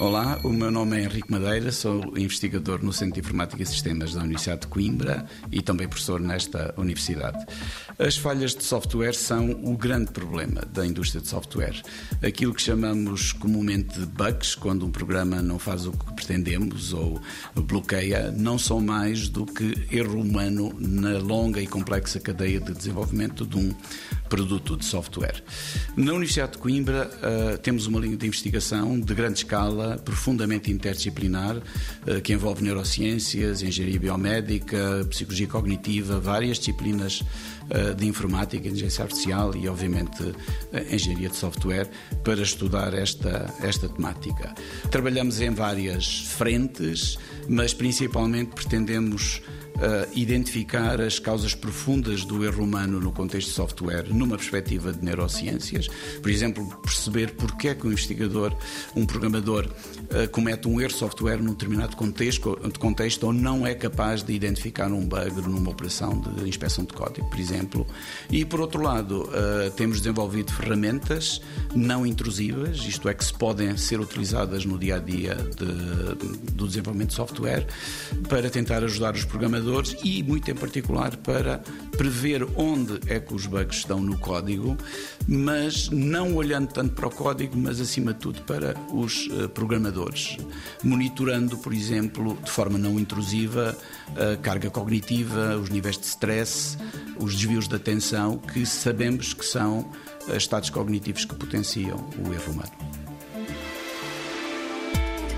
Olá, o meu nome é Henrique Madeira, sou investigador no Centro de Informática e Sistemas da Universidade de Coimbra e também professor nesta universidade. As falhas de software são o grande problema da indústria de software. Aquilo que chamamos comumente de bugs, quando um programa não faz o que pretendemos ou bloqueia, não são mais do que erro humano na longa e complexa cadeia de desenvolvimento de um produto de software. Na Universidade de Coimbra uh, temos uma linha de investigação de grande escala, profundamente interdisciplinar, uh, que envolve neurociências, engenharia biomédica, psicologia cognitiva, várias disciplinas uh, de informática, inteligência artificial e, obviamente, engenharia de software, para estudar esta, esta temática. Trabalhamos em várias frentes, mas principalmente pretendemos uh, identificar as causas profundas do erro humano no contexto de software numa perspectiva de neurociências. Por exemplo, perceber porque é que um investigador, um programador, uh, comete um erro software num determinado contexto, contexto ou não é capaz de identificar um bug numa operação de inspeção de código, por exemplo. E, por outro lado, uh, temos desenvolvido ferramentas não intrusivas, isto é, que se podem ser utilizadas no dia a dia de, do desenvolvimento de software, para tentar ajudar os programadores e, muito em particular, para prever onde é que os bugs estão no código, mas não olhando tanto para o código, mas acima de tudo para os uh, programadores, monitorando, por exemplo, de forma não intrusiva, a carga cognitiva, os níveis de stress, os desvios de atenção, que sabemos que são uh, estados cognitivos que potenciam o erro humano.